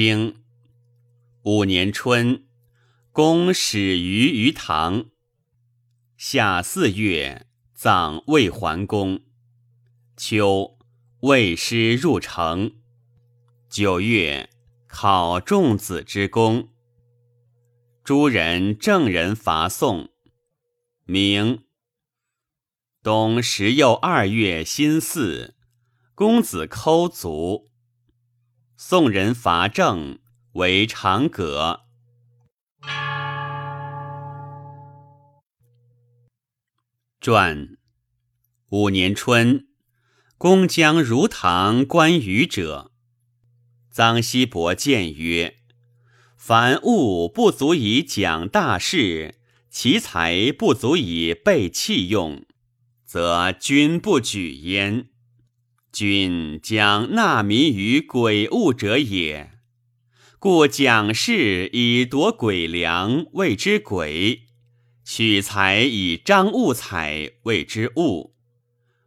经五年春，公始于于堂。夏四月，葬魏桓公。秋，魏师入城。九月，考仲子之功。诸人正人伐宋。明冬十又二月辛巳，公子抠卒。宋人伐郑，为长葛。传五年春，公将如堂观舆者，臧希伯谏曰：“凡物不足以讲大事，其才不足以备器用，则君不举焉。”君将纳民于鬼物者也，故讲事以夺鬼粮，谓之鬼；取财以彰物采，谓之物。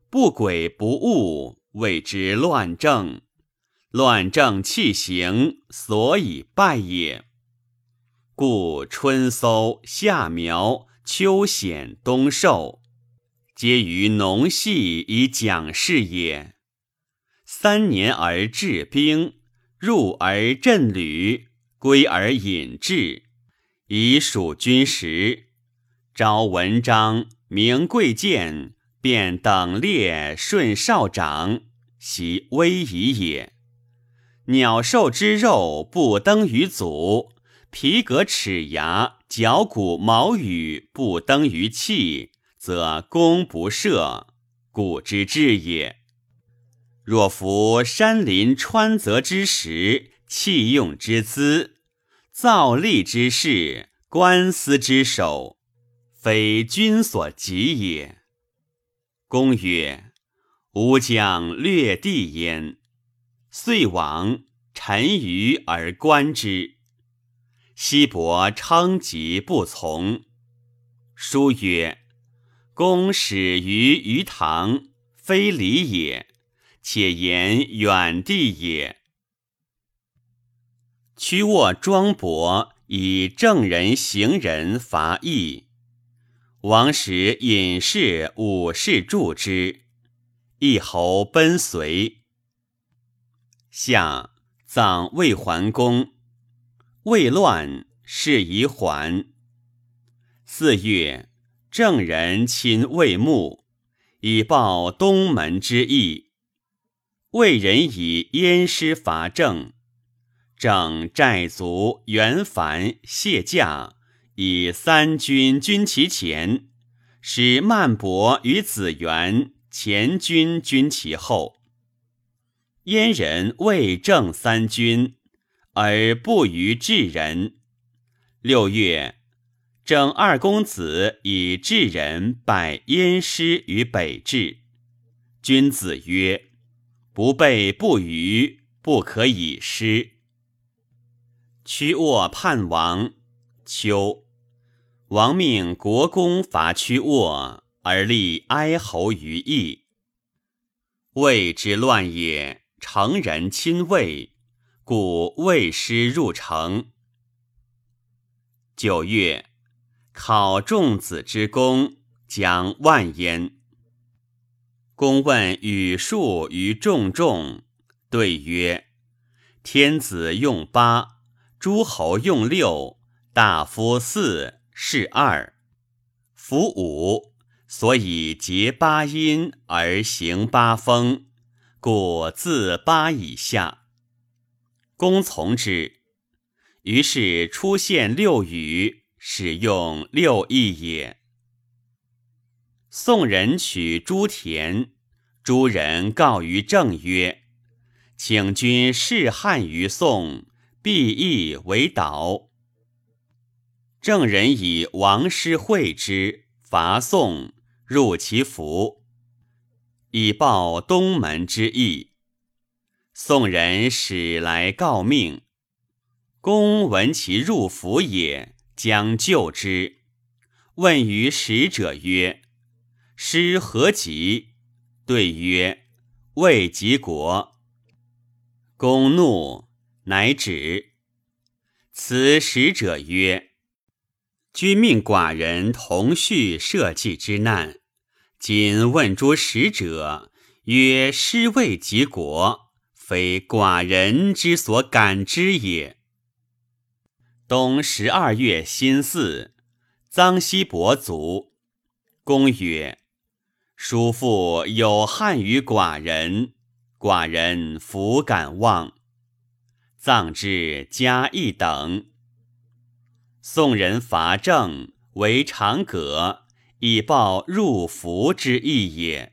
不鬼不物，谓之乱政。乱政弃行，所以败也。故春搜、夏苗、秋显、冬狩，皆于农系以讲事也。三年而治兵，入而镇旅，归而引制，以属军时。招文章，明贵贱，便等列顺少长，习威仪也。鸟兽之肉不登于祖，皮革齿牙角骨毛羽不登于器，则攻不射，古之至也。若服山林川泽之石，器用之资，造立之事，官司之首，非君所及也。公曰：“吾将略地焉。”遂往，陈于而观之。西伯称疾不从。书曰：“公始于鱼塘，非礼也。”且言远地也。屈沃庄伯以正人行人伐邑，王时隐士武士助之，一侯奔随。夏葬魏桓公，魏乱，事宜缓。四月，郑人亲魏牧，以报东门之役。魏人以燕师伐郑，郑寨卒袁凡谢驾，以三军军其前，使曼伯与子元前军军其后。燕人魏郑三军，而不于智人。六月，郑二公子以智人拜燕师于北至，君子曰。不备不虞，不可以失。屈沃叛王，秋，王命国公伐屈沃，而立哀侯于邑。魏之乱也，成人亲魏，故魏师入城。九月，考仲子之功，将万焉。公问语数于众众，对曰：“天子用八，诸侯用六，大夫四，士二，夫五，所以结八音而行八风，故自八以下。”公从之，于是出现六语，使用六艺也。宋人取朱田，诸人告于郑曰：“请君试汉于宋，必易为导。”郑人以王师会之，伐宋，入其府，以报东门之役。宋人使来告命，公闻其入府也，将救之。问于使者曰：师何疾？对曰：“未及国。”公怒，乃止。辞使者曰：“君命寡人同叙社稷之难，今问诸使者，曰：师未及国，非寡人之所感之也。”冬十二月辛巳，臧希伯卒。公曰：“叔父有憾于寡人。”寡人弗敢忘，葬之加一等。宋人伐郑为长葛，以报入福之意也。